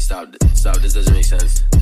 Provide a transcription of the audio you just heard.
stop, stop. This doesn't make sense.